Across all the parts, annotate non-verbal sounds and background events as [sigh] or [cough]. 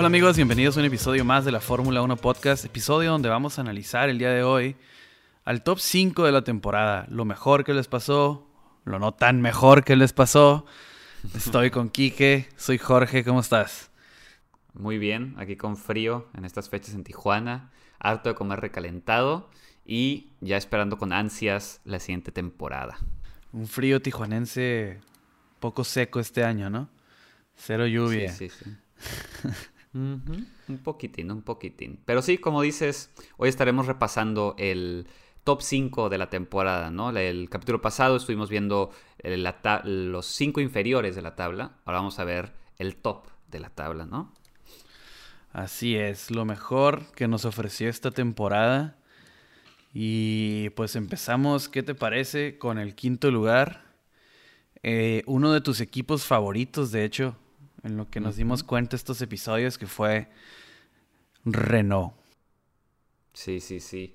Hola amigos, bienvenidos a un episodio más de la Fórmula 1 Podcast, episodio donde vamos a analizar el día de hoy al top 5 de la temporada, lo mejor que les pasó, lo no tan mejor que les pasó. [laughs] Estoy con Quique, soy Jorge, ¿cómo estás? Muy bien, aquí con frío en estas fechas en Tijuana, harto de comer recalentado y ya esperando con ansias la siguiente temporada. Un frío tijuanense poco seco este año, ¿no? Cero lluvia. Sí, sí, sí. [laughs] Un poquitín, un poquitín. Pero sí, como dices, hoy estaremos repasando el top 5 de la temporada, ¿no? El capítulo pasado estuvimos viendo los 5 inferiores de la tabla. Ahora vamos a ver el top de la tabla, ¿no? Así es, lo mejor que nos ofreció esta temporada. Y pues empezamos, ¿qué te parece? Con el quinto lugar. Eh, uno de tus equipos favoritos, de hecho, en lo que nos dimos cuenta estos episodios, que fue Renault. Sí, sí, sí.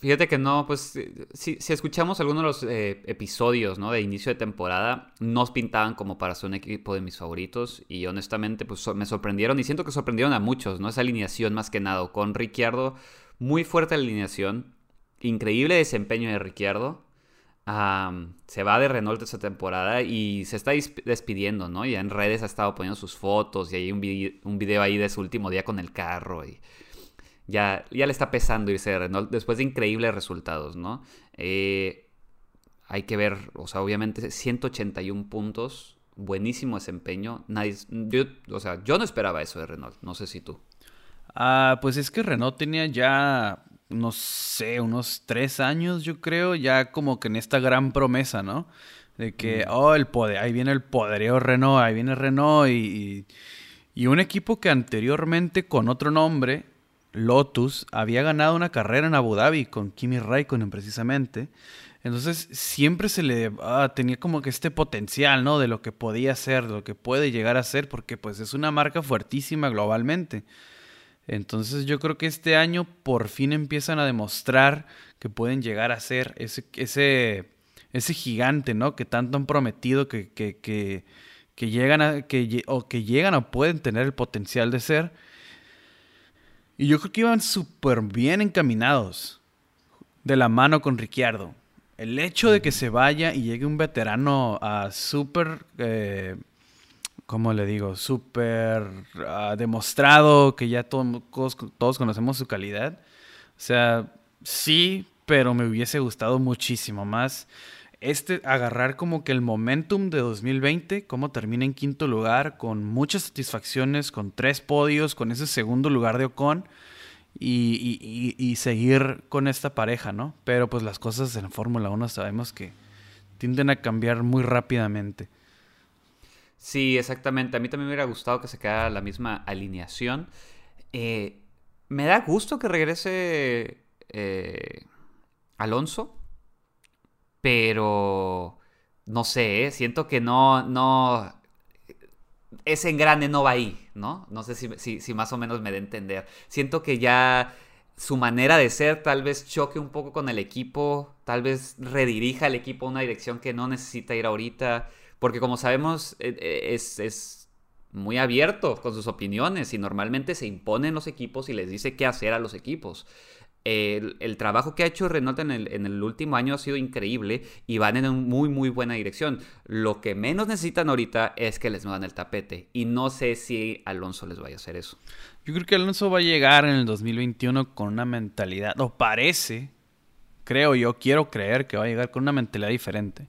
Fíjate que no, pues si, si escuchamos algunos de los eh, episodios ¿no? de inicio de temporada, nos pintaban como para ser un equipo de mis favoritos y honestamente pues me sorprendieron y siento que sorprendieron a muchos, ¿no? Esa alineación más que nada, con Ricciardo, muy fuerte alineación, increíble desempeño de Ricciardo, se va de Renault esta temporada y se está despidiendo, ¿no? Ya en redes ha estado poniendo sus fotos y hay un, video ahí de su último día con el carro y ya, ya le está pesando irse de Renault después de increíbles resultados, ¿no? Eh, hay que ver, o sea, obviamente 181 puntos, buenísimo desempeño. Nadie, yo, o sea, yo no esperaba eso de Renault, no sé si tú. Ah, pues es que Renault tenía ya no sé, unos tres años, yo creo, ya como que en esta gran promesa, ¿no? De que, oh, el poder, ahí viene el podereo Renault, ahí viene Renault y, y, un equipo que anteriormente con otro nombre, Lotus, había ganado una carrera en Abu Dhabi con Kimi Raikkonen precisamente. Entonces siempre se le ah, tenía como que este potencial, ¿no? De lo que podía ser, de lo que puede llegar a ser, porque pues es una marca fuertísima globalmente. Entonces yo creo que este año por fin empiezan a demostrar que pueden llegar a ser ese, ese, ese gigante, ¿no? Que tanto han prometido que, que, que, llegan a, que, o que llegan o pueden tener el potencial de ser. Y yo creo que iban súper bien encaminados de la mano con Ricciardo. El hecho de que se vaya y llegue un veterano a súper eh, ¿cómo le digo? Súper ah, demostrado que ya todos, conocemos su calidad. O sea, sí, pero me hubiese gustado muchísimo más este agarrar como que el momentum de 2020, cómo termina en quinto lugar, con muchas satisfacciones, con tres podios, con ese segundo lugar de Ocon y, y seguir con esta pareja, ¿no? Pero pues las cosas en Fórmula 1 sabemos que tienden a cambiar muy rápidamente. Sí, exactamente. A mí también me hubiera gustado que se quedara la misma alineación. Eh, me da gusto que regrese eh, Alonso, pero no sé, eh, siento que no, no, ese engrane no va ahí, ¿no? No sé si, si, más o menos me da a entender. Siento que ya su manera de ser tal vez choque un poco con el equipo, tal vez redirija al equipo a una dirección que no necesita ir ahorita. Porque como sabemos, e, e, es, muy abierto con sus opiniones y normalmente se impone en los equipos y les dice qué hacer a los equipos. El, trabajo que ha hecho Renault en el, último año ha sido increíble y van en una muy muy buena dirección. Lo que menos necesitan ahorita es que les muevan el tapete y no sé si Alonso les vaya a hacer eso. Yo creo que Alonso va a llegar en el 2021 con una mentalidad, o parece, creo yo, quiero creer que va a llegar con una mentalidad diferente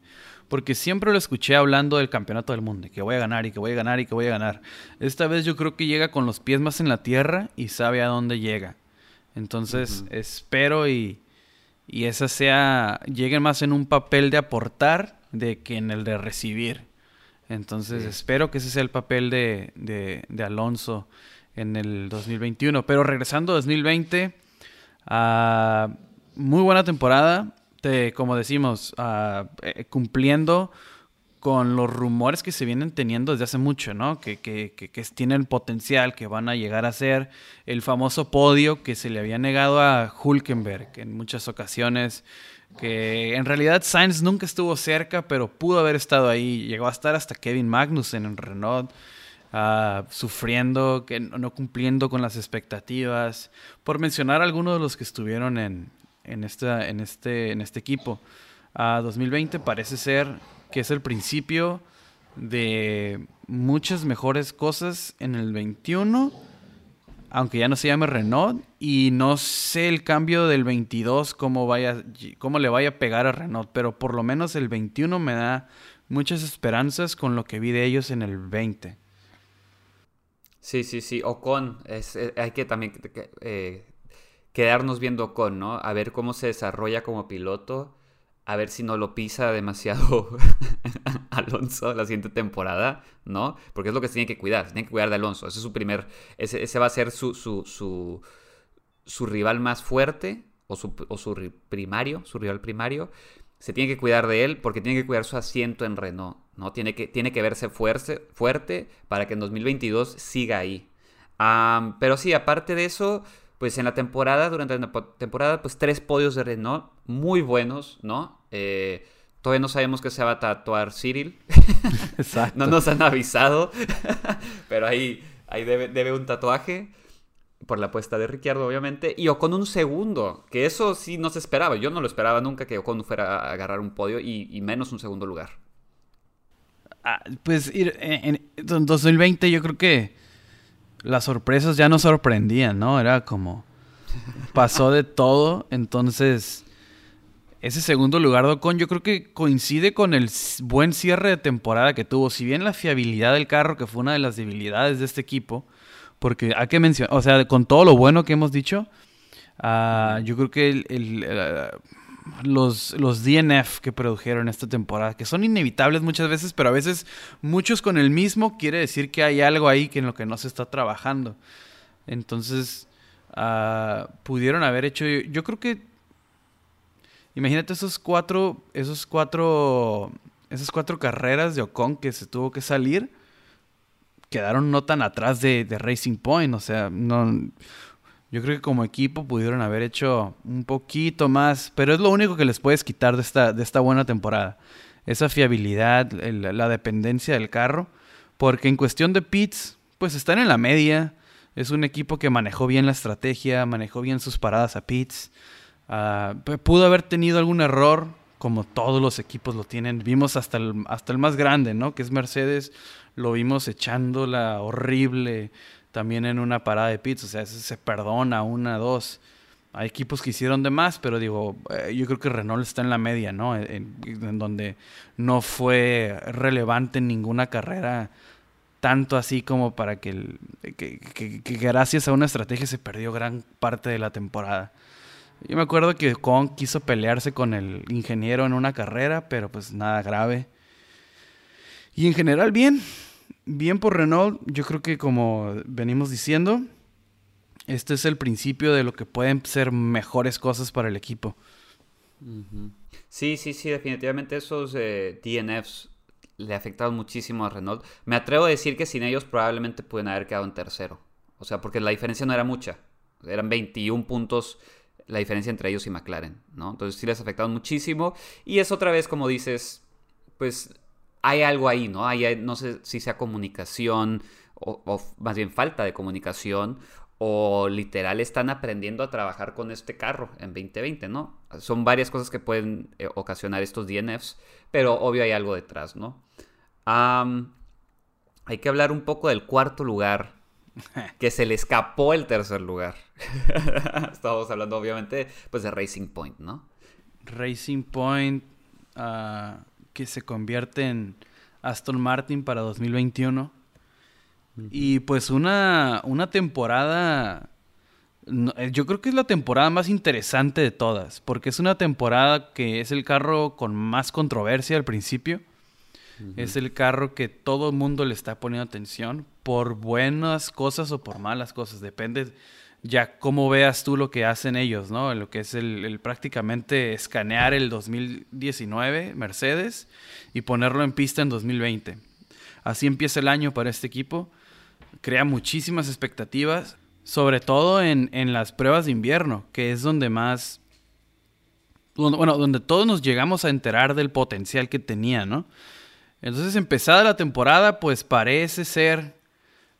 porque siempre lo escuché hablando del campeonato del mundo, que voy a ganar y que voy a ganar y que voy a ganar. Esta vez yo creo que llega con los pies más en la tierra y sabe a dónde llega. Entonces espero y, y esa sea, llegue más en un papel de aportar de que en el de recibir. Entonces espero que ese sea el papel de, de, Alonso en el 2021. Pero regresando a 2020, ah, muy buena temporada como decimos, ah, eh, cumpliendo con los rumores que se vienen teniendo desde hace mucho, ¿no? Que, que, que, que, tienen potencial, que van a llegar a ser el famoso podio que se le había negado a Hulkenberg en muchas ocasiones, que en realidad Sainz nunca estuvo cerca, pero pudo haber estado ahí, llegó a estar hasta Kevin Magnussen en Renault. ah, sufriendo, que no cumpliendo con las expectativas, por mencionar algunos de los que estuvieron en, en, esta, en, este, en este equipo. 2020 parece ser que es el principio de muchas mejores cosas en el 21, aunque ya no se llame Renault, y no sé el cambio del 22 cómo, vaya, cómo le vaya a pegar a Renault, pero por lo menos el 21 me da muchas esperanzas con lo que vi de ellos en el 20. Sí, sí, sí. Ocon, es, eh, hay que también eh, quedarnos viendo Ocon, ¿no? A ver cómo se desarrolla como piloto a ver si no lo pisa demasiado [laughs] Alonso la siguiente temporada, ¿no? Porque es lo que se tiene que cuidar, se tiene que cuidar de Alonso. Ese es su primer, ese, va a ser su, su, su, su rival más fuerte, o su, o su primario, su rival primario. Se tiene que cuidar de él porque tiene que cuidar su asiento en Renault, ¿no? Tiene que, tiene que verse fuerte, fuerte para que en 2022 siga ahí. pero sí, aparte de eso, pues en la temporada, durante la temporada, pues tres podios de Renault muy buenos, ¿no? Eh, todavía no sabemos qué se va a tatuar Cyril. [laughs] [laughs] Exacto. no nos han avisado, [laughs] pero ahí, ahí debe, un tatuaje por la apuesta de Ricciardo, obviamente, y Ocon un segundo, que eso sí no se esperaba. Yo no lo esperaba nunca que Ocon fuera a agarrar un podio y, menos un segundo lugar. Ah, pues en, en 2020 yo creo que las sorpresas ya no sorprendían, ¿no? Era como pasó de todo, entonces ese segundo lugar de Ocon yo creo que coincide con el buen cierre de temporada que tuvo. Si bien la fiabilidad del carro, que fue una de las debilidades de este equipo, porque hay que mencionar, o sea, con todo lo bueno que hemos dicho, ah, yo creo que el, los, los DNF que produjeron esta temporada, que son inevitables muchas veces, pero a veces muchos con el mismo quiere decir que hay algo ahí que en lo que no se está trabajando. Entonces, uh, pudieron haber hecho, yo creo que, imagínate esos cuatro, esos cuatro, esas cuatro carreras de Ocon que se tuvo que salir, quedaron no tan atrás de, de Racing Point, o sea, no yo creo que como equipo pudieron haber hecho un poquito más, pero es lo único que les puedes quitar de esta, de esta buena temporada. Esa fiabilidad, la dependencia del carro, porque en cuestión de pits, pues están en la media. Es un equipo que manejó bien la estrategia, manejó bien sus paradas a pits. Ah, pudo haber tenido algún error, como todos los equipos lo tienen. Vimos hasta el, hasta el más grande, ¿no? Que es Mercedes. Lo vimos echándola horrible también en una parada de pits, o sea, se perdona una, dos. Hay equipos que hicieron de más, pero digo, eh, yo creo que Renault está en la media, ¿no? En, donde no fue relevante en ninguna carrera, tanto así como para que, que, gracias a una estrategia se perdió gran parte de la temporada. Yo me acuerdo que Kong quiso pelearse con el ingeniero en una carrera, pero pues nada grave. Y en general bien, bien por Renault, yo creo que como venimos diciendo, este es el principio de lo que pueden ser mejores cosas para el equipo. Sí, sí, sí, definitivamente esos eh, DNFs le afectaron muchísimo a Renault. Me atrevo a decir que sin ellos probablemente pueden haber quedado en tercero. O sea, porque la diferencia no era mucha. Eran 21 puntos la diferencia entre ellos y McLaren, ¿no? Entonces sí les afectaron muchísimo. Y es otra vez, como dices, pues hay algo ahí, ¿no? Hay, no sé si sea comunicación o, más bien falta de comunicación o literal están aprendiendo a trabajar con este carro en 2020, ¿no? Son varias cosas que pueden eh, ocasionar estos DNFs, pero obvio hay algo detrás, ¿no? hay que hablar un poco del cuarto lugar, [laughs] que se le escapó el tercer lugar. [laughs] Estamos hablando obviamente pues de Racing Point, ¿no? Racing Point, uh, que se convierte en Aston Martin para 2021. Y pues una, una temporada, eh, yo creo que es la temporada más interesante de todas, porque es una temporada que es el carro con más controversia al principio. Es el carro que todo el mundo le está poniendo atención por buenas cosas o por malas cosas, depende ya cómo veas tú lo que hacen ellos, ¿no? Lo que es el, prácticamente escanear el 2019 Mercedes y ponerlo en pista en 2020. Así empieza el año para este equipo. Crea muchísimas expectativas, sobre todo en, las pruebas de invierno, que es donde más... Bueno, donde todos nos llegamos a enterar del potencial que tenía, ¿no? Entonces, empezada la temporada, pues parece ser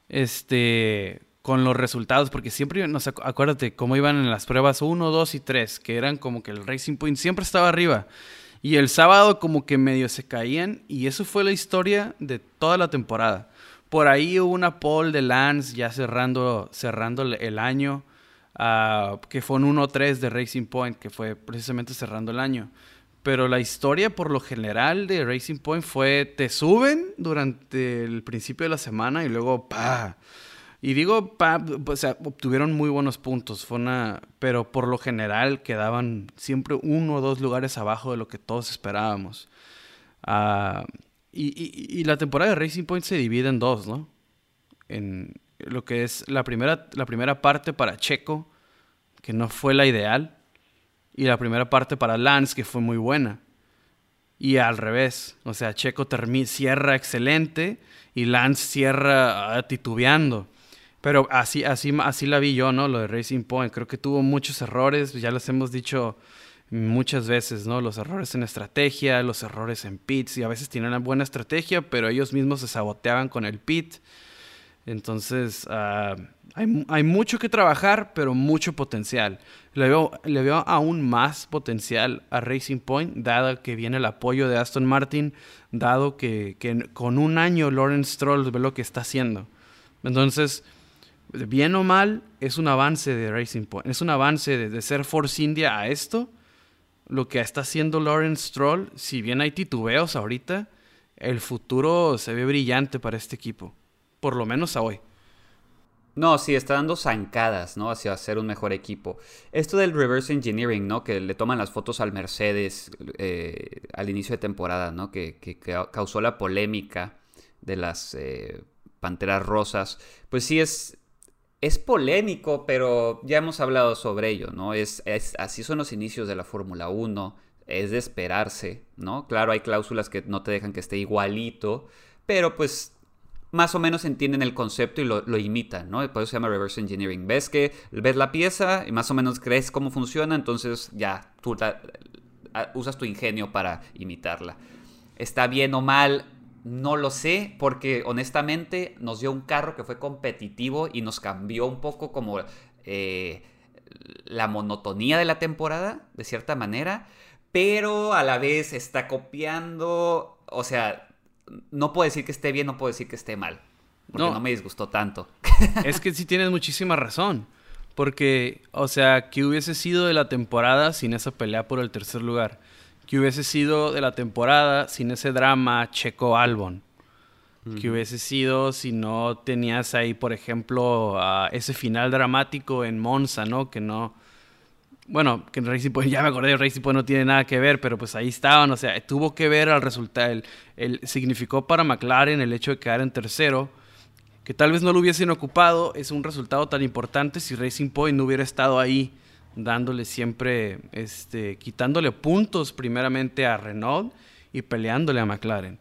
este, con los resultados, porque siempre, no sé, acuérdate cómo iban en las pruebas 1, 2 y 3, que eran como que el Racing Point siempre estaba arriba. Y el sábado como que medio se caían y eso fue la historia de toda la temporada. Por ahí hubo una pole de Lance ya cerrando, cerrando el año, uh, que fue un 1-3 de Racing Point, que fue precisamente cerrando el año. Pero la historia por lo general de Racing Point fue, te suben durante el principio de la semana y luego, pa. Y digo, pa, obtuvieron muy buenos puntos, fue una, pero por lo general quedaban siempre uno o dos lugares abajo de lo que todos esperábamos. Y, y, y, la temporada de Racing Point se divide en dos, ¿no? En lo que es la primera, la primera parte para Checo, que no fue la ideal, y la primera parte para Lance, que fue muy buena. Y al revés, o sea, Checo cierra excelente y Lance cierra ah, titubeando. Pero así, así, así la vi yo, ¿no? Lo de Racing Point. Creo que tuvo muchos errores, ya les hemos dicho muchas veces, ¿no? Los errores en estrategia, los errores en pits, y a veces tienen una buena estrategia, pero ellos mismos se saboteaban con el pit. Entonces, ah, hay, mucho que trabajar, pero mucho potencial. Le veo, le veo aún más potencial a Racing Point, dado que viene el apoyo de Aston Martin, dado que, con un año Lawrence Stroll ve lo que está haciendo. Entonces, bien o mal, es un avance de Racing Point. Es un avance de, ser Force India a esto. Lo que está haciendo Lawrence Stroll, si bien hay titubeos ahorita, el futuro se ve brillante para este equipo por lo menos a hoy. No, sí, está dando zancadas, ¿no? Hacia ser un mejor equipo. Esto del reverse engineering, ¿no? Que le toman las fotos al Mercedes eh, al inicio de temporada, ¿no? Que, causó la polémica de las eh, Panteras Rosas. Pues sí, es, es polémico, pero ya hemos hablado sobre ello, ¿no? Es, así son los inicios de la Fórmula 1. Es de esperarse, ¿no? Claro, hay cláusulas que no te dejan que esté igualito, pero pues más o menos entienden el concepto y lo, imitan, ¿no? Por eso se llama reverse engineering. Ves que ves la pieza y más o menos crees cómo funciona, entonces ya tú usas tu ingenio para imitarla. ¿Está bien o mal? No lo sé, porque honestamente nos dio un carro que fue competitivo y nos cambió un poco como eh, la monotonía de la temporada, de cierta manera, pero a la vez está copiando, o sea, no puedo decir que esté bien, no puedo decir que esté mal. Porque no, me disgustó tanto. [laughs] Es que sí tienes muchísima razón. Porque, o sea, ¿qué hubiese sido de la temporada sin esa pelea por el tercer lugar? ¿Qué hubiese sido de la temporada sin ese drama Checo Albon? ¿Qué hubiese sido si no tenías ahí, por ejemplo, ese final dramático en Monza, ¿no? Que no, bueno, que en Racing Point, [laughs] ya me acordé, Racing Point no tiene nada que ver, pero pues ahí estaban, o sea, tuvo que ver al resultado, el, el, significó para McLaren el hecho de quedar en tercero, que tal vez no lo hubiesen ocupado, es un resultado tan importante si Racing Point no hubiera estado ahí dándole siempre, este, quitándole puntos primeramente a Renault y peleándole a McLaren.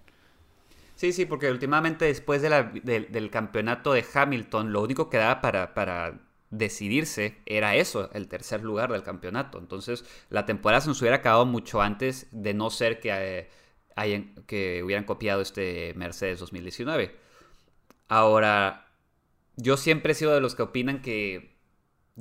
Sí, sí, porque últimamente después de del campeonato de Hamilton, lo único que daba para, para decidirse era eso, el tercer lugar del campeonato. Entonces la temporada se nos hubiera acabado mucho antes de no ser que, eh, que hubieran copiado este Mercedes 2019. Ahora, yo siempre he sido de los que opinan que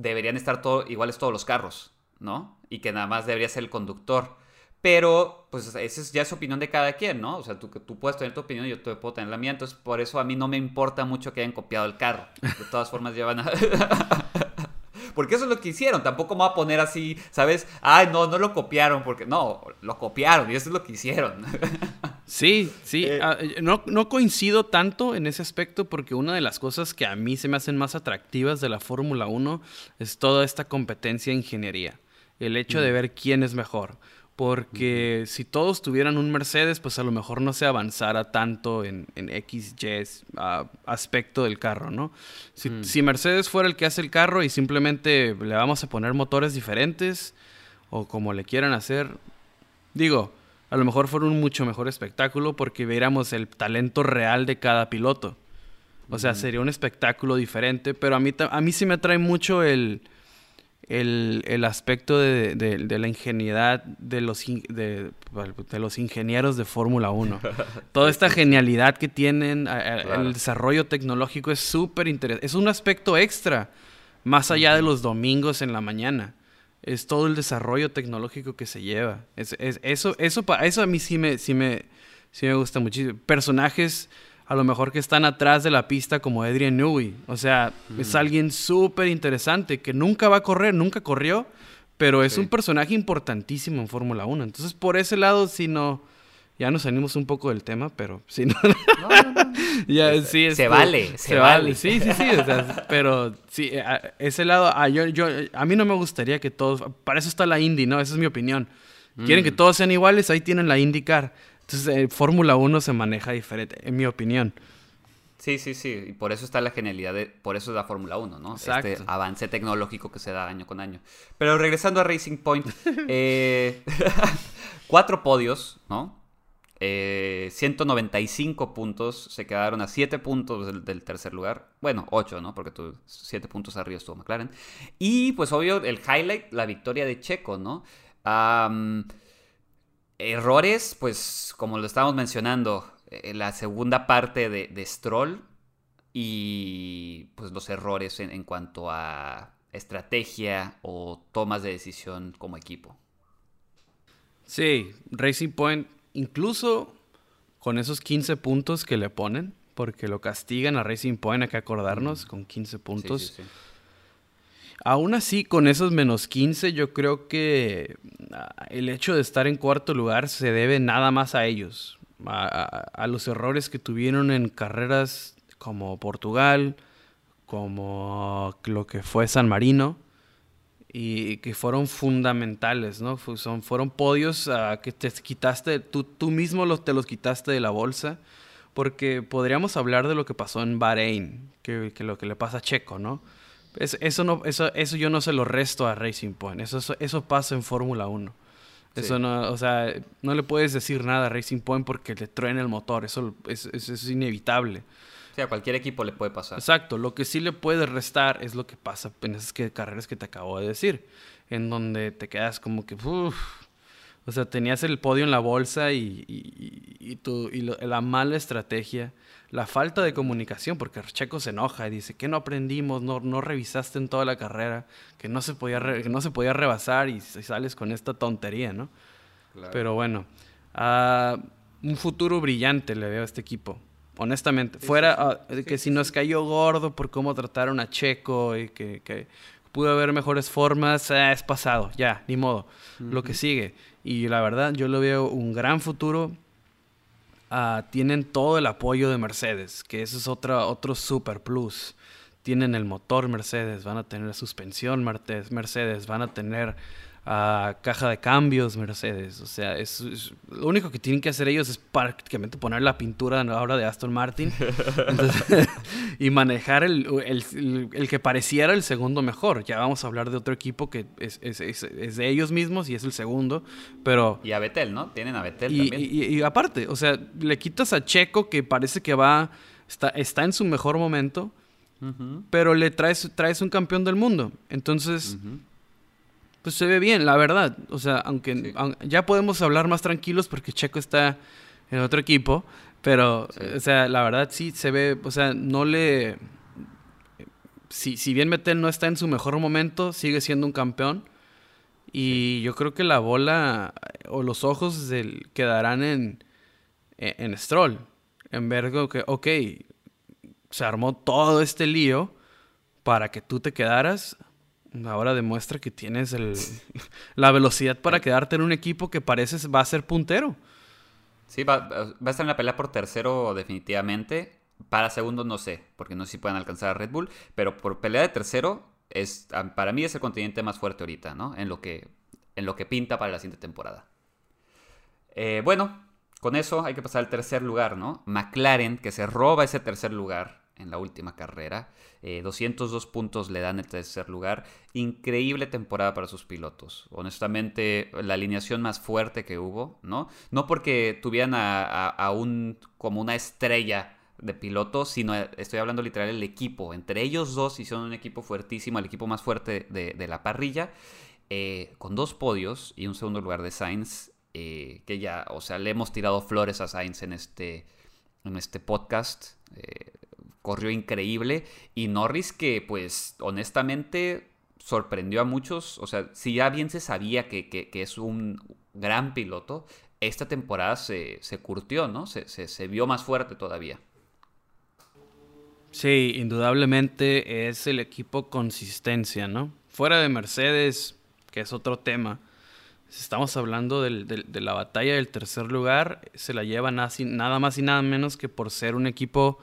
deberían estar todo, iguales todos los carros, ¿no? Y que nada más debería ser el conductor. Pero, pues, esa es ya es opinión de cada quien, ¿no? O sea, tú, tú puedes tener tu opinión y yo puedo tener la mía. Entonces, por eso a mí no me importa mucho que hayan copiado el carro. De todas formas, ya a... [laughs] porque eso es lo que hicieron. Tampoco me voy a poner así, ¿sabes? Ay, no, no lo copiaron. Porque no, lo copiaron y eso es lo que hicieron. [laughs] sí, sí. Eh, ah, no, no coincido tanto en ese aspecto porque una de las cosas que a mí se me hacen más atractivas de la Fórmula 1 es toda esta competencia de ingeniería. El hecho de mm. ver quién es mejor porque si todos tuvieran un Mercedes, pues a lo mejor no se avanzara tanto en, en X, Y aspecto del carro, ¿no? Mm. Si, Mercedes fuera el que hace el carro y simplemente le vamos a poner motores diferentes o como le quieran hacer, digo, a lo mejor fuera un mucho mejor espectáculo porque viéramos el talento real de cada piloto. O sea, sería un espectáculo diferente, pero a mí, a mí sí me atrae mucho el el, aspecto de, la ingenuidad de los, de, los ingenieros de Fórmula 1. [laughs] Toda esta genialidad que tienen, el desarrollo tecnológico es súper interesante. Es un aspecto extra, más allá de los domingos en la mañana. Es todo el desarrollo tecnológico que se lleva. Es, eso, eso, eso a mí sí me, sí me, sí me gusta muchísimo. Personajes a lo mejor que están atrás de la pista como Adrian Newey. O sea, es alguien súper interesante que nunca va a correr, nunca corrió, pero es un personaje importantísimo en Fórmula 1. Entonces, por ese lado, si no... Ya nos salimos un poco del tema, pero si no... [laughs] ya, pues, sí, se vale, se, vale. Sí, sí, sí. [laughs] pero sí, a, ese lado, a, yo, yo, a mí no me gustaría que todos... Para eso está la Indy, ¿no? Esa es mi opinión. Quieren que mm. todos sean iguales, ahí tienen la IndyCar. Entonces, eh, Fórmula 1 se maneja diferente, en mi opinión. Sí, sí, sí. Y por eso está la genialidad, de, por eso es la Fórmula 1, ¿no? Este avance tecnológico que se da año con año. Pero regresando a Racing Point, [laughs] eh, [laughs] cuatro podios, ¿no? 195 eh, puntos, se quedaron a 7 puntos del, tercer lugar. Bueno, 8, ¿no? Porque tú 7 puntos arriba estuvo McLaren. Y pues obvio, el highlight, la victoria de Checo, ¿no? Errores, pues como lo estábamos mencionando, en la segunda parte de, Stroll y pues los errores en, cuanto a estrategia o tomas de decisión como equipo. Sí, Racing Point, incluso con esos 15 puntos que le ponen, porque lo castigan a Racing Point, hay que acordarnos, con 15 puntos. Sí, sí, sí. Aún así, con esos menos 15, yo creo que ah, el hecho de estar en cuarto lugar se debe nada más a ellos, a, los errores que tuvieron en carreras como Portugal, como lo que fue San Marino, y que fueron fundamentales, ¿no? Son, fueron podios ah, que te quitaste, tú, tú mismo los, te los quitaste de la bolsa, porque podríamos hablar de lo que pasó en Bahrein, que, que lo que le pasa a Checo, ¿no? Eso, no, eso, eso yo no se lo resto a Racing Point. Eso, eso, pasa en Fórmula 1. Eso no, o sea, no le puedes decir nada a Racing Point porque le truena el motor. Eso es, es, inevitable. Sí, a cualquier equipo le puede pasar. Exacto. Lo que sí le puede restar es lo que pasa en esas carreras que te acabo de decir. En donde te quedas como que, o sea, tenías el podio en la bolsa y, y, y, tu, y la mala estrategia la falta de comunicación, porque Checo se enoja y dice que no aprendimos, no, no revisaste en toda la carrera, que no se podía, que no se podía rebasar y, sales con esta tontería, ¿no? Pero bueno, un futuro brillante le veo a este equipo, honestamente. Fuera ah, que si nos cayó gordo por cómo trataron a Checo y que, pudo haber mejores formas, eh, es pasado, ya, ni modo. Lo que sigue. Y la verdad, yo le veo un gran futuro Ah, tienen todo el apoyo de Mercedes, que eso es otra, otro super plus. Tienen el motor Mercedes, van a tener suspensión Mercedes, van a tener a caja de cambios Mercedes. O sea, es, lo único que tienen que hacer ellos es prácticamente poner la pintura ahora de Aston Martin [laughs] [laughs] y manejar el, que pareciera el segundo mejor. Ya vamos a hablar de otro equipo que es, de ellos mismos y es el segundo, pero... Y a Betel, ¿no? Tienen a Betel y, también. Y, aparte, o sea, le quitas a Checo que parece que va... Está, está en su mejor momento, pero le traes, traes un campeón del mundo. Entonces pues se ve bien, la verdad. O sea, aunque, ya podemos hablar más tranquilos porque Checo está en otro equipo, pero, o sea, la verdad sí se ve, o sea, no le... Si, si bien Metel no está en su mejor momento, sigue siendo un campeón. Y yo creo que la bola o los ojos del, quedarán en, en, Stroll. En ver que, ok, se armó todo este lío para que tú te quedaras Ahora demuestra que tienes el, la velocidad para quedarte en un equipo que parece va a ser puntero. Sí, va, va, a estar en la pelea por tercero definitivamente. Para segundo no sé, porque no sé si pueden alcanzar a Red Bull, pero por pelea de tercero es para mí es el continente más fuerte ahorita, ¿no? En lo que, en lo que pinta para la siguiente temporada. Eh, bueno, con eso hay que pasar al tercer lugar, ¿no? McLaren, que se roba ese tercer lugar en la última carrera. 202 eh, puntos le dan el tercer lugar. Increíble temporada para sus pilotos. Honestamente, la alineación más fuerte que hubo, ¿no? No porque tuvieran a, un, como una estrella de piloto, sino estoy hablando literal del equipo. Entre ellos dos hicieron un equipo fuertísimo, el equipo más fuerte de, la parrilla, eh, con dos podios y un segundo lugar de Sainz, eh, que ya, o sea, le hemos tirado flores a Sainz en este, en este podcast. Eh, corrió increíble y Norris que pues honestamente sorprendió a muchos, o sea, si ya bien se sabía que, es un gran piloto, esta temporada se, curtió, ¿no? Se, se, vio más fuerte todavía. Sí, indudablemente es el equipo consistencia, ¿no? Fuera de Mercedes, que es otro tema, estamos hablando de la batalla del tercer lugar, se la lleva nada más y nada menos que por ser un equipo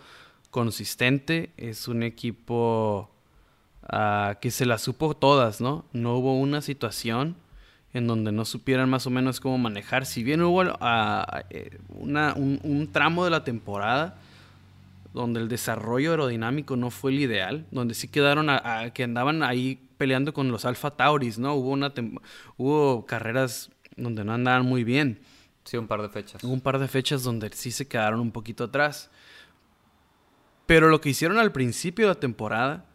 consistente, es un equipo ah, que se la supo todas, ¿no? No hubo una situación en donde no supieran más o menos cómo manejar. Si bien hubo ah, eh, un, tramo de la temporada donde el desarrollo aerodinámico no fue el ideal, donde sí quedaron a, que andaban ahí peleando con los Alfa Tauris, ¿no? Hubo, una hubo carreras donde no andaban muy bien. Sí, un par de fechas. Hubo un par de fechas donde sí se quedaron un poquito atrás. Pero lo que hicieron al principio de la temporada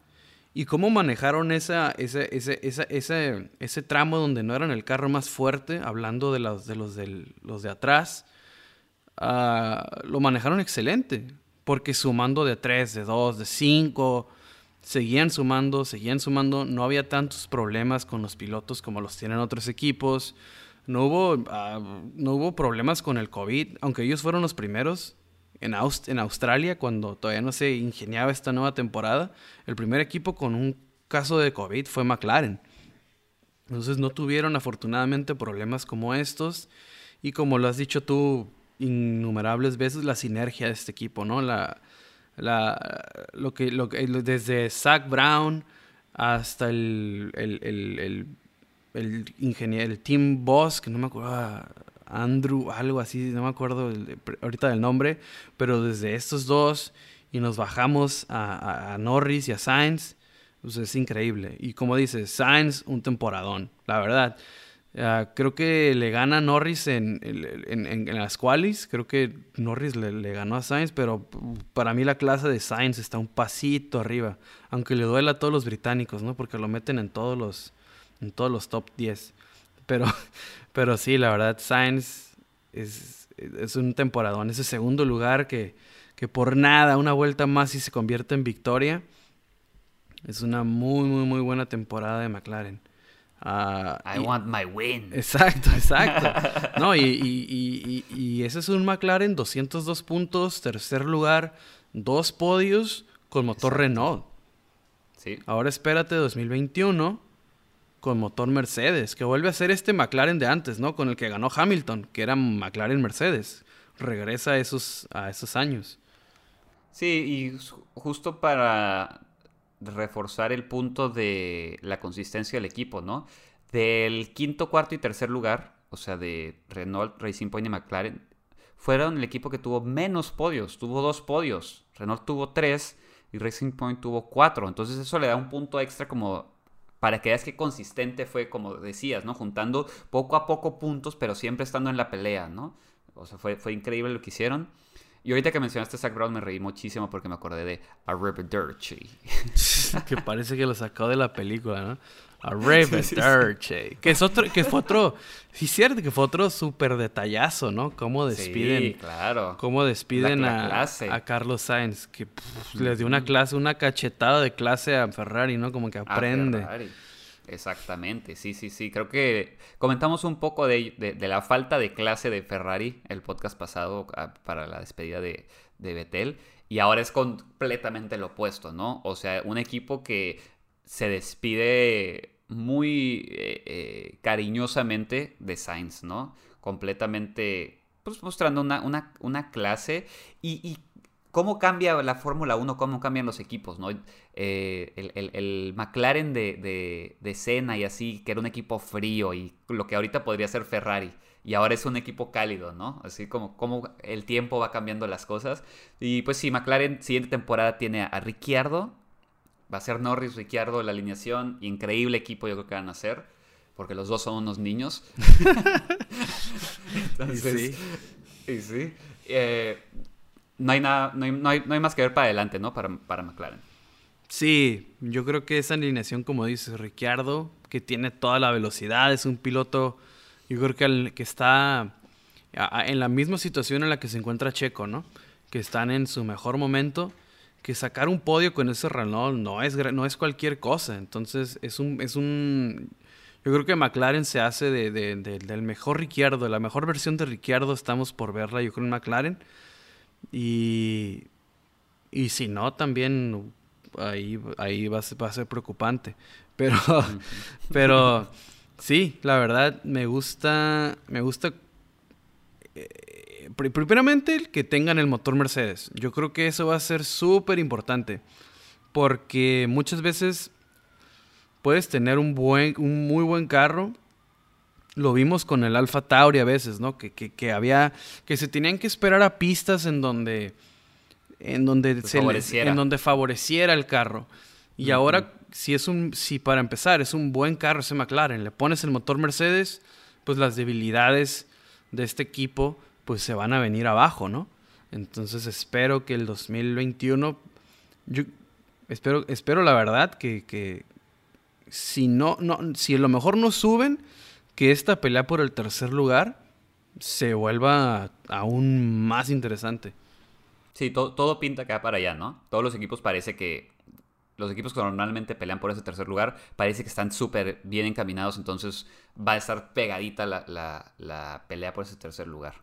y cómo manejaron esa, ese, ese, ese, ese, tramo donde no eran el carro más fuerte, hablando de los de, los los de atrás, ah, lo manejaron excelente. Porque sumando de 3, de 2, de 5, seguían sumando, seguían sumando. No había tantos problemas con los pilotos como los tienen otros equipos. No hubo, ah, no hubo problemas con el COVID, aunque ellos fueron los primeros en, en Australia, cuando todavía no se ingeniaba esta nueva temporada, el primer equipo con un caso de COVID fue McLaren. Entonces no tuvieron afortunadamente problemas como estos. Y como lo has dicho tú innumerables veces, la sinergia de este equipo, ¿no? La, la, lo que, lo desde Zach Brown hasta el, el, el, el, ingeniero, el Team Boss, que no me acuerdo, ah, Andrew, algo así, no me acuerdo ahorita del nombre, pero desde estos dos y nos bajamos a, Norris y a Sainz, pues es increíble. Y como dices, Sainz, un temporadón, la verdad. Ah, creo que le gana Norris en, las qualis, creo que Norris le, ganó a Sainz, pero para mí la clase de Sainz está un pasito arriba, aunque le duela a todos los británicos, ¿no? Porque lo meten en todos los, en todos los top 10. Pero, [laughs] pero sí, la verdad, Sainz es, es un temporadón. Ese segundo lugar que, que por nada, una vuelta más y se convierte en victoria. Es una muy, muy, muy buena temporada de McLaren. Uh, I want my win. Exacto, [laughs] exacto. [laughs] no, y, y, y, y, ese es un McLaren, 202 puntos, tercer lugar, dos podios con motor Renault. Sí. Ahora espérate 2021 con motor Mercedes, que vuelve a ser este McLaren de antes, ¿no? Con el que ganó Hamilton, que era McLaren Mercedes. Regresa a esos, a esos años. Sí, y justo para reforzar el punto de la consistencia del equipo, ¿no? Del quinto, cuarto y tercer lugar, o sea, de Renault, Racing Point y McLaren, fueron el equipo que tuvo menos podios, tuvo dos podios. Renault tuvo tres y Racing Point tuvo cuatro. Entonces eso le da un punto extra como para que veas que consistente fue, como decías, ¿no? Juntando poco a poco puntos, pero siempre estando en la pelea, ¿no? O sea, fue, fue increíble lo que hicieron. Y ahorita que mencionaste a Zach Brown me reí muchísimo porque me acordé de Arrivederci. [laughs] [laughs] que parece que lo sacó de la película, ¿no? Arrivederci. Que, es otro, que fue otro, sí cierto, que fue otro súper detallazo, ¿no? Cómo despiden, sí, claro. Cómo despiden a, a, Carlos Sainz, que les dio una clase, una cachetada de clase a Ferrari, ¿no? Como que aprende. Exactamente, sí, sí, sí. Creo que comentamos un poco de, de, la falta de clase de Ferrari el podcast pasado ah, para la despedida de, de Vettel. Y ahora es completamente lo opuesto, ¿no? O sea, un equipo que se despide muy eh, eh, cariñosamente de Sainz, ¿no? Completamente, pues mostrando una, una, una clase y, y cómo cambia la Fórmula 1, cómo cambian los equipos, ¿no? Eh, el, McLaren de, de, Senna y así, que era un equipo frío y lo que ahorita podría ser Ferrari. Y ahora es un equipo cálido, ¿no? Así como, como el tiempo va cambiando las cosas. Y pues sí, McLaren siguiente temporada tiene a Ricciardo. Va a ser Norris, Ricciardo, la alineación. Increíble equipo yo creo que van a ser. Porque los dos son unos niños. [laughs] Entonces, sí. Y sí. Eh, no hay, nada, no hay, no hay, más que ver para adelante, ¿no? Para, para McLaren. Sí, yo creo que esa alineación, como dices, Ricciardo, que tiene toda la velocidad, es un piloto, yo creo que, que está en la misma situación en la que se encuentra Checo, ¿no? Que están en su mejor momento, que sacar un podio con ese Renault no es, no es cualquier cosa, entonces es un, es un, yo creo que McLaren se hace de, del mejor Ricciardo, la mejor versión de Ricciardo estamos por verla, yo creo en McLaren. Y, y si no, también ahí, ahí va, a ser, va a ser preocupante. [laughs] Pero, pero sí, la verdad me gusta, me gusta eh, primeramente que tengan el motor Mercedes. Yo creo que eso va a ser súper importante. Porque muchas veces puedes tener un, buen, un muy buen carro. Lo vimos con el Alfa Tauri a veces, ¿no? Que, que, había. que se tenían que esperar a pistas en donde. En donde, se en donde favoreciera el carro. Y ahora, si es un. Si para empezar es un buen carro ese McLaren, le pones el motor Mercedes, pues las debilidades de este equipo, pues se van a venir abajo, ¿no? Entonces espero que el 2021. Yo espero, espero la verdad que, que, si no, no, si a lo mejor no suben, que esta pelea por el tercer lugar se vuelva aún más interesante. Sí, todo pinta va para allá, ¿no? Todos los equipos parece que. Los equipos que normalmente pelean por ese tercer lugar parece que están súper bien encaminados, entonces va a estar pegadita la, pelea por ese tercer lugar.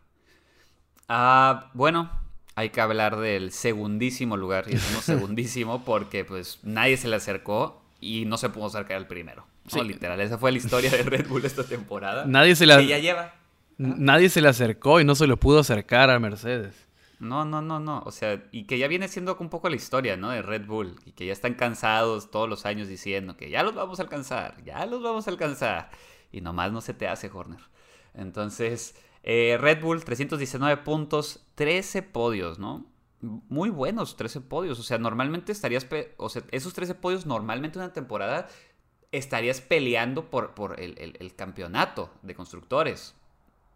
Ah, bueno, hay que hablar del segundísimo lugar, y decimos [laughs] segundísimo porque pues nadie se le acercó y no se pudo acercar al primero. Sí. literal, esa fue la historia de Red Bull esta temporada. Nadie se le ya lleva. Nadie se le acercó y no se le pudo acercar a Mercedes. No, no, no, no. O sea, y que ya viene siendo un poco la historia, ¿no? De Red Bull. Y que ya están cansados todos los años diciendo que ya los vamos a alcanzar, ya los vamos a alcanzar. Y nomás no se te hace, Horner. Entonces, eh, Red Bull, 319 puntos, 13 podios, ¿no? muy buenos 13 podios. O sea, normalmente estarías. O sea, esos 13 podios, normalmente en una temporada estarías peleando por, por el, campeonato de constructores.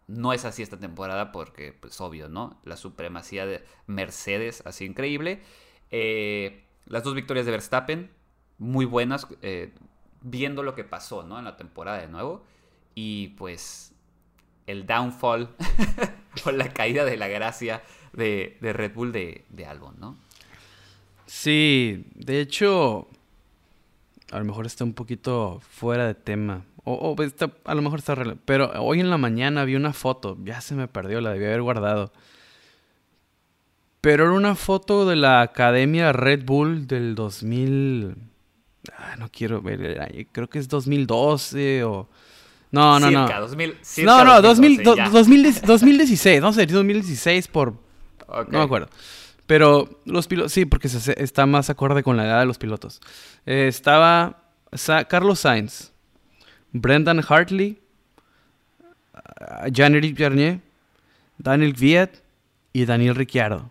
No es así esta temporada porque, pues obvio, ¿no? La supremacía de Mercedes, así increíble. Eh, las dos victorias de Verstappen, muy buenas, eh, viendo lo que pasó, ¿no? En la temporada de nuevo. Y pues el downfall [laughs] o la caída de la gracia de, Red Bull de, de Albon, ¿no? Sí, de hecho, a lo mejor está un poquito fuera de tema. O, a lo mejor está... Pero hoy en la mañana vi una foto, ya se me perdió, la debí haber guardado. Pero era una foto de la Academia Red Bull del 2000... Ah, no quiero ver, creo que es 2012 o... No, no, no. no, no, 2016, no sé, 2016 por, no me acuerdo. Pero los pilotos, sí, porque está más acorde con la edad de los pilotos. Eh, estaba Carlos Sainz, Brendan Hartley, Jean-Éric Bernier, Daniel Viet y Daniel Ricciardo.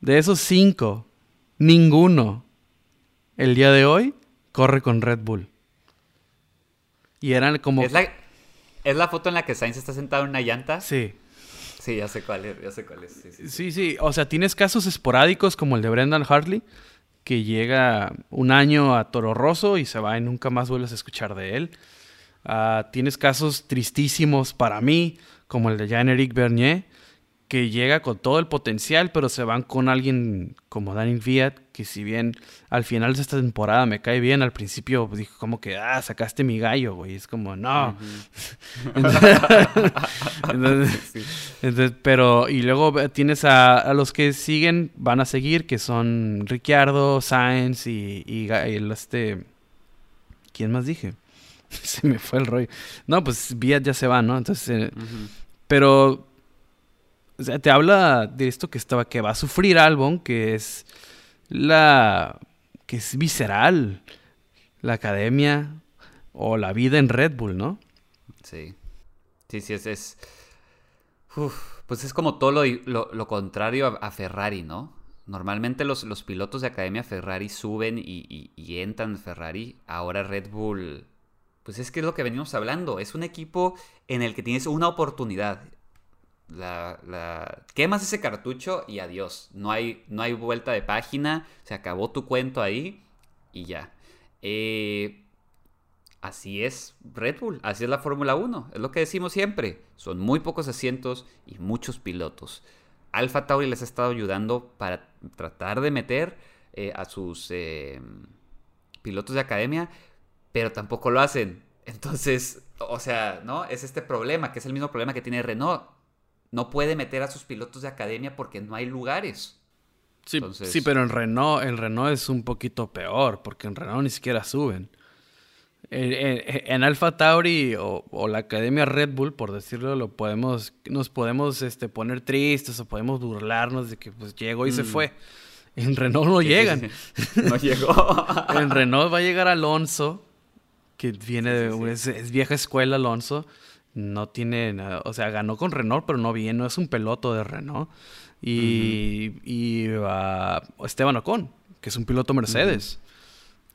De esos cinco, ninguno el día de hoy corre con Red Bull. Y eran como... ¿Es la, ¿Es la foto en la que Sainz está sentado en una llanta? Sí. Sí, ya sé cuál es, ya sé cuál es. Sí sí, O sea, tienes casos esporádicos como el de Brendan Hartley, que llega un año a Toro Rosso y se va y nunca más vuelves a escuchar de él. Ah, tienes casos tristísimos para mí, como el de Jean-Éric Bernier, que llega con todo el potencial, pero se van con alguien como Daniel Fiat, que si bien al final de esta temporada me cae bien, al principio dijo como que, ah, sacaste mi gallo, güey. Es como, no. [laughs] [laughs] entonces, pero, y luego tienes a, los que siguen, van a seguir, que son Ricciardo, Sainz y, y, el este... ¿Quién más dije? [laughs] se me fue el rollo. No, pues Fiat ya se va, ¿no? Entonces, eh, pero o sea, te habla de esto que estaba, que va a sufrir Albon, que es la, que es visceral, la academia o la vida en Red Bull, ¿no? Sí. Sí, sí, es, es pues es como todo lo, lo, contrario a, Ferrari, ¿no? Normalmente los, los, pilotos de Academia Ferrari suben y, y, entran en Ferrari. Ahora Red Bull, pues es que es lo que venimos hablando. Es un equipo en el que tienes una oportunidad la, quemas ese cartucho y adiós. No hay, no hay vuelta de página, se acabó tu cuento ahí y ya. Eh, así es Red Bull, así es la Fórmula 1, es lo que decimos siempre. Son muy pocos asientos y muchos pilotos. Alfa Tauri les ha estado ayudando para tratar de meter eh, a sus eh, pilotos de academia, pero tampoco lo hacen. Entonces, o sea, ¿no? Es este problema, que es el mismo problema que tiene Renault no puede meter a sus pilotos de academia porque no hay lugares. Sí, sí, pero en Renault, el Renault es un poquito peor, porque en Renault ni siquiera suben. En, Alfa Tauri o, la Academia Red Bull, por decirlo, lo podemos, nos podemos este, poner tristes o podemos burlarnos de que pues llegó y se mm. fue. En Renault no llegan. [laughs] no llegó. en Renault va a llegar Alonso, que viene de es, vieja escuela Alonso, no tiene nada, o sea, ganó con Renault, pero no bien, no es un peloto de Renault. Y, y Esteban Ocon, que es un piloto Mercedes.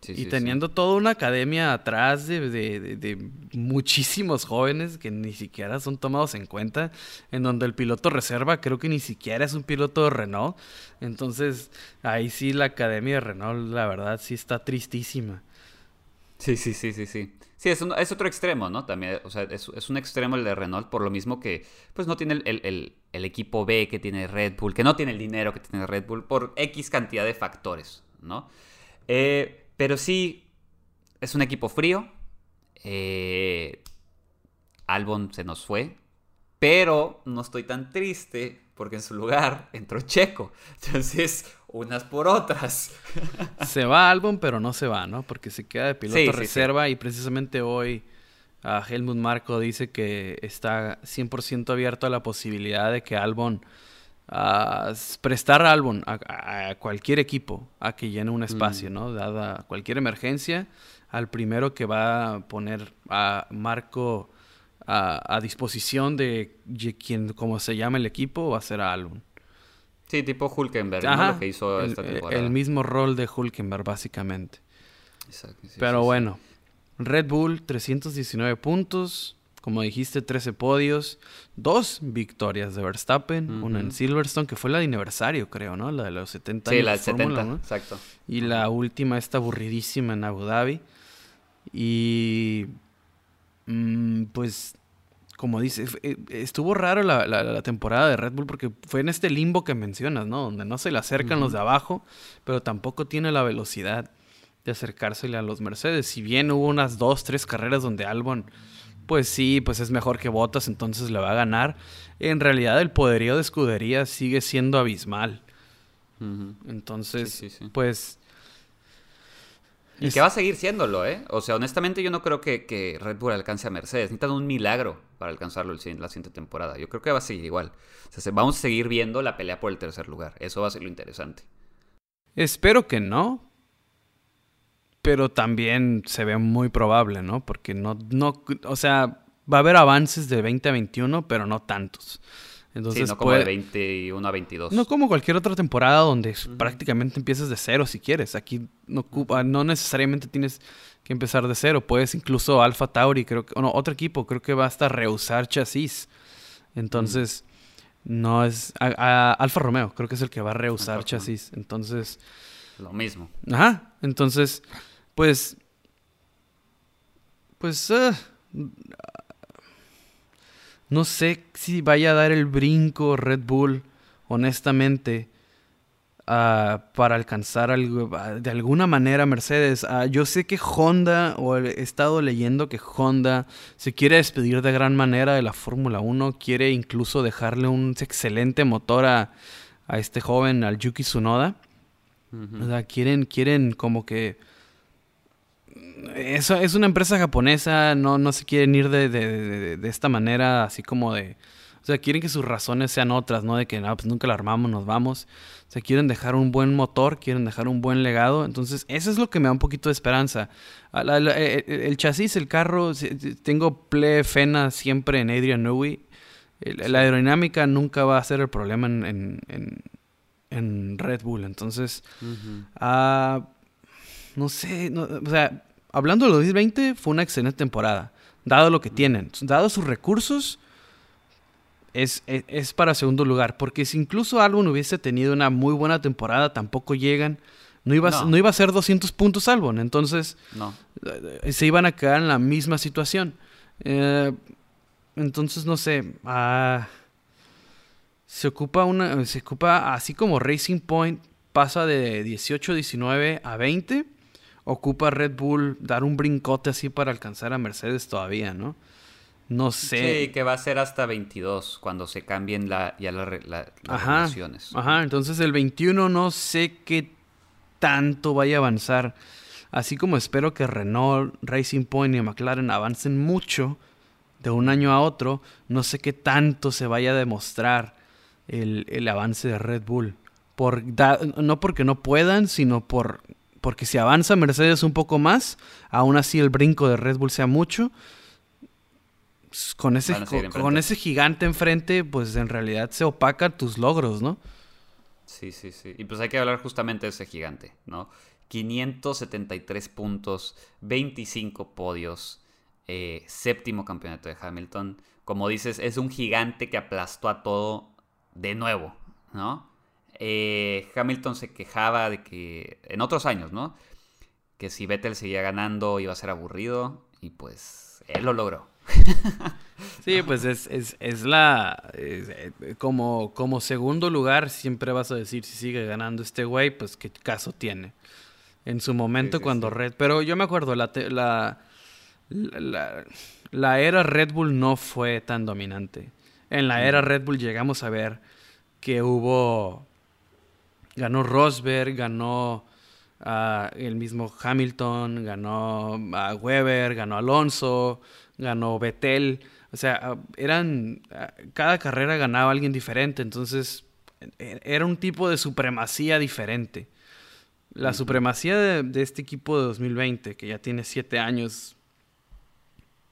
y teniendo toda una academia atrás de, de, muchísimos jóvenes que ni siquiera son tomados en cuenta, en donde el piloto reserva creo que ni siquiera es un piloto de Renault. Entonces, ahí sí la academia de Renault, la verdad, sí está tristísima. Sí, sí, sí, sí, sí. Sí, es, otro extremo, ¿no? También, o sea, es, un extremo el de Renault, por lo mismo que, pues no tiene el, equipo B que tiene Red Bull, que no tiene el dinero que tiene Red Bull, por X cantidad de factores, ¿no? Eh, pero sí, es un equipo frío. Eh, Albon se nos fue, pero no estoy tan triste porque en su lugar entró Checo. Entonces, unas por otras. [laughs] se va Albon, pero no se va, ¿no? Porque se queda de piloto reserva y precisamente hoy a Helmut Marco dice que está 100% abierto a la posibilidad de que Albon a prestar a Albon a, cualquier equipo a que llene un espacio, mm. ¿no? Dada cualquier emergencia, al primero que va a poner a Marco a, disposición de quien, como se llama el equipo, va a ser a Albon. Sí, tipo Hulkenberg, ¿no? Lo que hizo esta temporada. El mismo rol de Hulkenberg, básicamente. Exacto, Pero bueno, Red Bull, 319 puntos. Como dijiste, 13 podios. Dos victorias de Verstappen. Una en Silverstone, que fue la de aniversario, creo, ¿no? La de los 70 años. Sí, la de 70, exacto. Y la última, esta aburridísima en Abu Dhabi. Y. Mm, pues como dice, eh, estuvo raro la, temporada de Red Bull porque fue en este limbo que mencionas, ¿no? Donde no se le acercan los de abajo, pero tampoco tiene la velocidad de acercársele a los Mercedes. Si bien hubo unas dos, tres carreras donde Albon, pues sí, pues es mejor que Bottas, entonces le va a ganar. En realidad el poderío de escudería sigue siendo abismal. Entonces, pues y que va a seguir siéndolo, ¿eh? O sea, honestamente yo no creo que, Red Bull alcance a Mercedes. Necesitan un milagro para alcanzarlo la siguiente temporada. Yo creo que va a seguir igual. Vamos a seguir viendo la pelea por el tercer lugar. Eso va a ser lo interesante. Espero que no. Pero también se ve muy probable, ¿no? Porque no, no, o sea, va a haber avances de 20 a 21, pero no tantos. Entonces, sí, no como de 21 a 22. No como cualquier otra temporada donde prácticamente empiezas de cero si quieres. Aquí no, no necesariamente tienes que empezar de cero. Puedes incluso Alfa Tauri, creo que, no, otro equipo, creo que basta rehusar chasis. Entonces, no es. Alfa Romeo, creo que es el que va a rehusar chasis. Entonces. Lo mismo. Ajá. Entonces, pues. Pues. Uh, no sé si vaya a dar el brinco Red Bull, honestamente, ah, para alcanzar algo, ah, de alguna manera Mercedes. Ah, yo sé que Honda, o he estado leyendo que Honda se quiere despedir de gran manera de la Fórmula 1, quiere incluso dejarle un excelente motor a, este joven, al Yuki Tsunoda. o sea, quieren, quieren como que eso es una empresa japonesa, no, no se quieren ir de, de, de, esta manera, así como de... O sea, quieren que sus razones sean otras, ¿no? De que no, pues nunca la armamos, nos vamos. O sea, quieren dejar un buen motor, quieren dejar un buen legado. Entonces, eso es lo que me da un poquito de esperanza. Eh, eh, el, chasis, el carro, tengo ple fena siempre en Adrian Newey. La aerodinámica nunca va a ser el problema en, en, en, Red Bull. Entonces, uh no sé, no, o sea, hablando del 2020, fue una excelente temporada. Dado lo que tienen, dado sus recursos, es, es, para segundo lugar. Porque si incluso Albon hubiese tenido una muy buena temporada, tampoco llegan. No iba, no. iba a ser 200 puntos Albon. Entonces, no. Eh, se iban a quedar en la misma situación. Eh, entonces, no sé. Ah, se ocupa una. Se ocupa así como Racing Point pasa de 18-19 a 20. Ocupa Red Bull dar un brincote así para alcanzar a Mercedes todavía, ¿no? No sé. Sí, que va a ser hasta 22 cuando se cambien la, ya las ajá, relaciones. Ajá, entonces el 21 no sé qué tanto vaya a avanzar. Así como espero que Renault, Racing Point y McLaren avancen mucho de un año a otro, no sé qué tanto se vaya a demostrar el, el avance de Red Bull. Por no porque no puedan, sino por porque si avanza Mercedes un poco más, aún así el brinco de Red Bull sea mucho, con ese, con, ese gigante enfrente, pues en realidad se opacan tus logros, ¿no? Sí, sí, sí. Y pues hay que hablar justamente de ese gigante, ¿no? 573 puntos, 25 podios, eh, séptimo campeonato de Hamilton. Como dices, es un gigante que aplastó a todo de nuevo, ¿no? Eh, Hamilton se quejaba de que, en otros años, ¿no? Que si Vettel seguía ganando iba a ser aburrido y pues él lo logró. [laughs] Sí, pues es, es, es la... Eh, como, como segundo lugar siempre vas a decir, si sigue ganando este güey, pues qué caso tiene. En su momento cuando Red... Pero yo me acuerdo, la, la, la, la, era Red Bull no fue tan dominante. En la era Red Bull llegamos a ver que hubo... Ganó Rosberg, ganó... Uh, el mismo Hamilton, ganó a Weber, ganó Alonso, ganó Betel. O sea, ah, eran. Ah, cada carrera ganaba alguien diferente. Entonces, e, era un tipo de supremacía diferente. La supremacía de, este equipo de 2020, que ya tiene siete años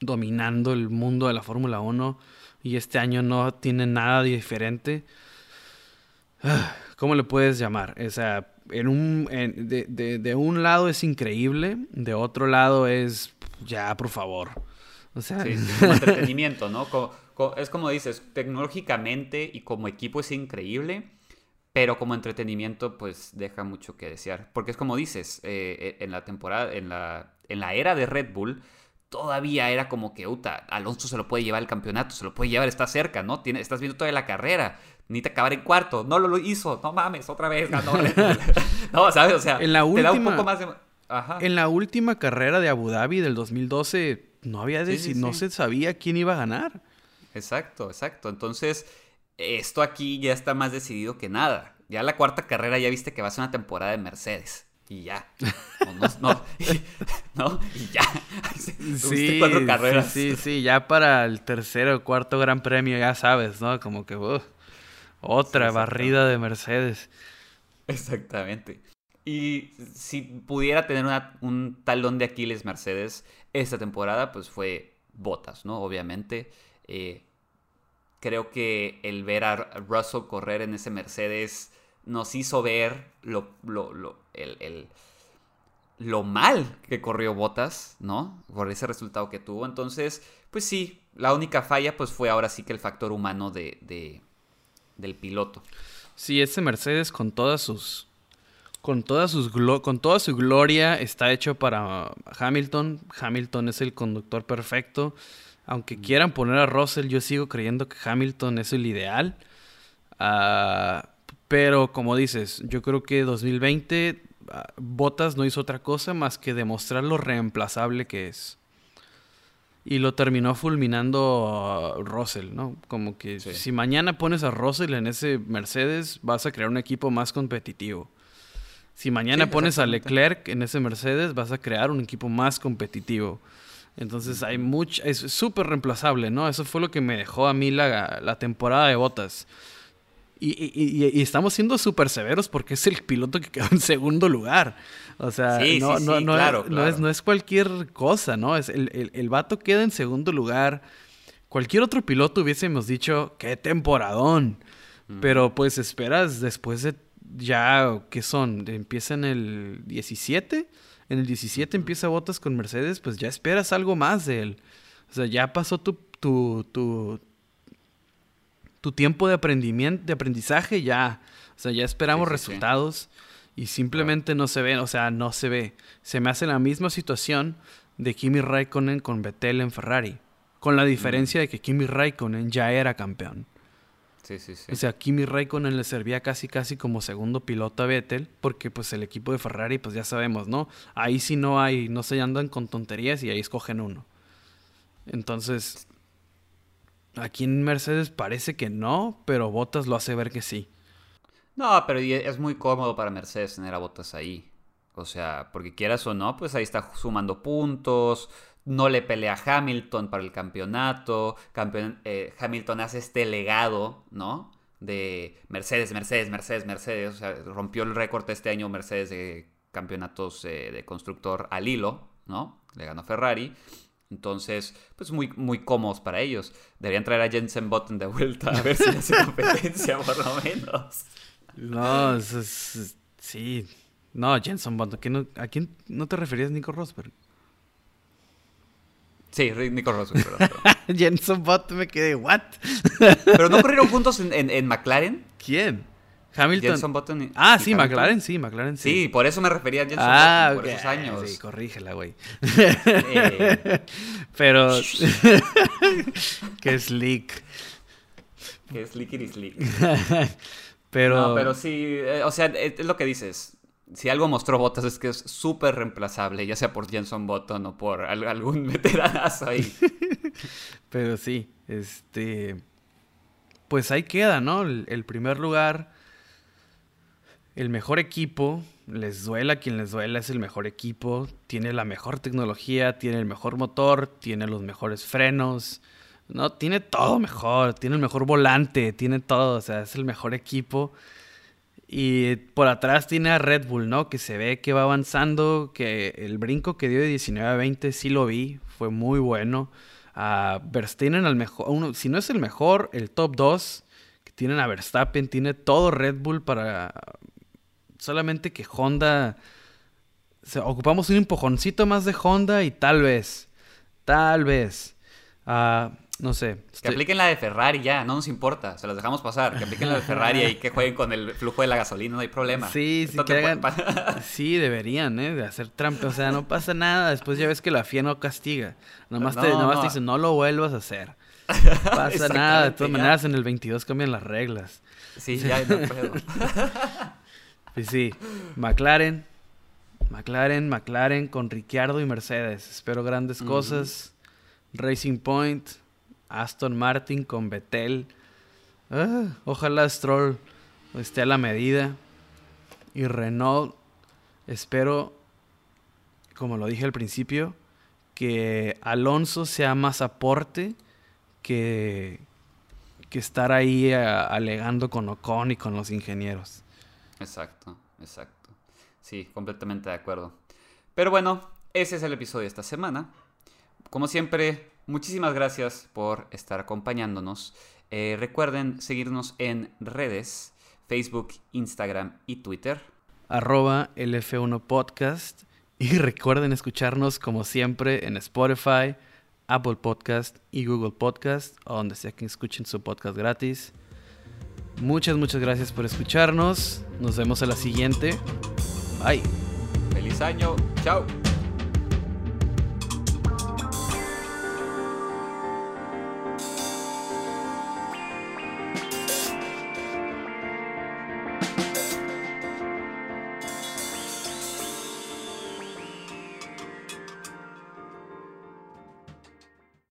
dominando el mundo de la Fórmula 1 y este año no tiene nada diferente. ¿Cómo le puedes llamar? O sea, en un, de, de, un lado es increíble, de otro lado es, ya, por favor. O sea, sí, [laughs] como entretenimiento, ¿no? es como dices, tecnológicamente y como equipo es increíble, pero como entretenimiento pues deja mucho que desear. Porque es como dices, eh, eh, en la temporada, en la, en la era de Red Bull, todavía era como que, uta, Alonso se lo puede llevar el campeonato, se lo puede llevar, está cerca, ¿no? Tiene, estás viendo toda la carrera, ni te acabar en cuarto, no lo, hizo, no mames, otra vez ganó. [laughs] [laughs] no, ¿sabes? O sea, en la última, te da un poco más de... Ajá. En la última carrera de Abu Dhabi del 2012 no había no se sabía quién iba a ganar. Exacto, exacto. Entonces, esto aquí ya está más decidido que nada. Ya la cuarta carrera ya viste que va a ser una temporada de Mercedes. Y ya. No, no, [laughs] y ya. Sí, cuatro carreras. Sí, sí, ya para el tercero o cuarto gran premio, ya sabes, ¿no? Como que otra barrida de Mercedes. Exactamente. Y si pudiera tener un talón de Aquiles Mercedes esta temporada, pues fue Botas, ¿no? Obviamente. Eh, creo que el ver a Russell correr en ese Mercedes nos hizo ver lo, lo, lo, el, lo mal que corrió Botas, ¿no? Por ese resultado que tuvo. Entonces, pues sí, la única falla pues fue ahora sí que el factor humano de, de del piloto. Sí, ese Mercedes con todas sus con toda, sus con toda su gloria está hecho para Hamilton. Hamilton es el conductor perfecto. Aunque quieran poner a Russell, yo sigo creyendo que Hamilton es el ideal. Ah, pero como dices, yo creo que 2020 ah, Bottas no hizo otra cosa más que demostrar lo reemplazable que es. Y lo terminó fulminando Russell, ¿no? Como que si mañana pones a Russell en ese Mercedes, vas a crear un equipo más competitivo. Si mañana pones a Leclerc en ese Mercedes, vas a crear un equipo más competitivo. Entonces hay mucho, es súper reemplazable, ¿no? Eso fue lo que me dejó a mí la, temporada de botas. Y, estamos siendo súper severos porque es el piloto que quedó en segundo lugar. O sea, no, no, no, es, no, es, cualquier cosa, ¿no? Es el, el, el, vato queda en segundo lugar. Cualquier otro piloto hubiésemos dicho, qué temporadón. Pero pues esperas después de ya, ¿qué son? Empieza en el 17. En el 17 empieza Botas con Mercedes, pues ya esperas algo más de él. O sea, ya pasó tu, tu, tu, tu tiempo de aprendimiento, de aprendizaje ya. O sea, ya esperamos resultados y simplemente no se ve, o sea, no se ve. Se me hace la misma situación de Kimi Raikkonen con Vettel en Ferrari, con la diferencia de que Kimi Raikkonen ya era campeón. Sí, sí, sí. O sea, Kimi Raikkonen le servía casi casi como segundo piloto a Vettel, porque pues el equipo de Ferrari, pues ya sabemos, ¿no? Ahí sí no hay, no se andan con tonterías y ahí escogen uno. Entonces, aquí en Mercedes parece que no, pero Bottas lo hace ver que sí. No, pero es muy cómodo para Mercedes tener a Botas ahí. O sea, porque quieras o no, pues ahí está sumando puntos. No le pelea a Hamilton para el campeonato. Eh, Hamilton hace este legado, ¿no? De Mercedes, Mercedes, Mercedes, Mercedes. O sea, rompió el récord este año Mercedes de campeonatos eh, de constructor al hilo, ¿no? Le ganó Ferrari. Entonces, pues muy, muy cómodos para ellos. Deberían traer a Jensen Button de vuelta a ver si hace [laughs] competencia, por lo menos. No, es, sí. No, Jenson Button. ¿A quién no te referías, Nico Rosberg? Sí, Nico Rosberg. [laughs] Jenson Button me quedé, ¿what? ¿Pero no corrieron juntos en, en, McLaren? ¿Quién? Hamilton. Jenson Button ah, sí, McLaren, sí, McLaren, sí. Sí, por eso me refería a Jenson ah, Button, por esos años. Sí, corrígela, güey. Eh. [laughs] Pero... [laughs] que slick. Que slick y slick. Pero... No, pero sí, eh, o sea, es lo que dices. Si algo mostró Bottas es que es súper reemplazable, ya sea por Jenson Button o por algún [laughs] veteranazo ahí. pero sí, este... Pues ahí queda, ¿no? El, primer lugar, el mejor equipo, les duela quien les duela, es el mejor equipo, tiene la mejor tecnología, tiene el mejor motor, tiene los mejores frenos, no, tiene todo mejor, tiene el mejor volante, tiene todo, o sea, es el mejor equipo. Y por atrás tiene a Red Bull, ¿no? Que se ve que va avanzando, que el brinco que dio de 19 a 20 sí lo vi, fue muy bueno. A Verstappen al mejor, si no es el mejor, el top 2 que tienen a Verstappen, tiene todo Red Bull para solamente que Honda ocupamos un empujoncito más de Honda y tal vez, tal vez. Uh, no sé. Que apliquen la de Ferrari ya, no nos importa, se las dejamos pasar. Que apliquen la de Ferrari y que jueguen con el flujo de la gasolina, no hay problema. Sí, sí, [laughs] sí, deberían, ¿eh? De hacer trampa. O sea, no pasa nada. Después ya ves que la FIA no castiga. Nomás, te, nomás te dicen, no lo vuelvas a hacer. No [laughs] pasa nada. De todas maneras, en el 22 cambian las reglas. Sí, ya no puedo. [laughs] sí, sí. McLaren. McLaren, McLaren con Ricciardo y Mercedes. Espero grandes cosas. Racing Point Aston Martin con Vettel. Ah, ojalá Stroll esté a la medida. Y Renault, espero, como lo dije al principio, que Alonso sea más aporte que, que estar ahí alegando con Ocon y con los ingenieros. Exacto, exacto. Sí, completamente de acuerdo. Pero bueno, ese es el episodio de esta semana. Como siempre, Muchísimas gracias por estar acompañándonos. Eh, recuerden seguirnos en redes, Facebook, Instagram y Twitter. Arroba LF1 Podcast. Y [laughs] recuerden escucharnos como siempre en Spotify, Apple Podcast y Google Podcast, o donde sea que escuchen su podcast gratis. Muchas, muchas gracias por escucharnos. Nos vemos a la siguiente. Bye. Feliz año. Chao.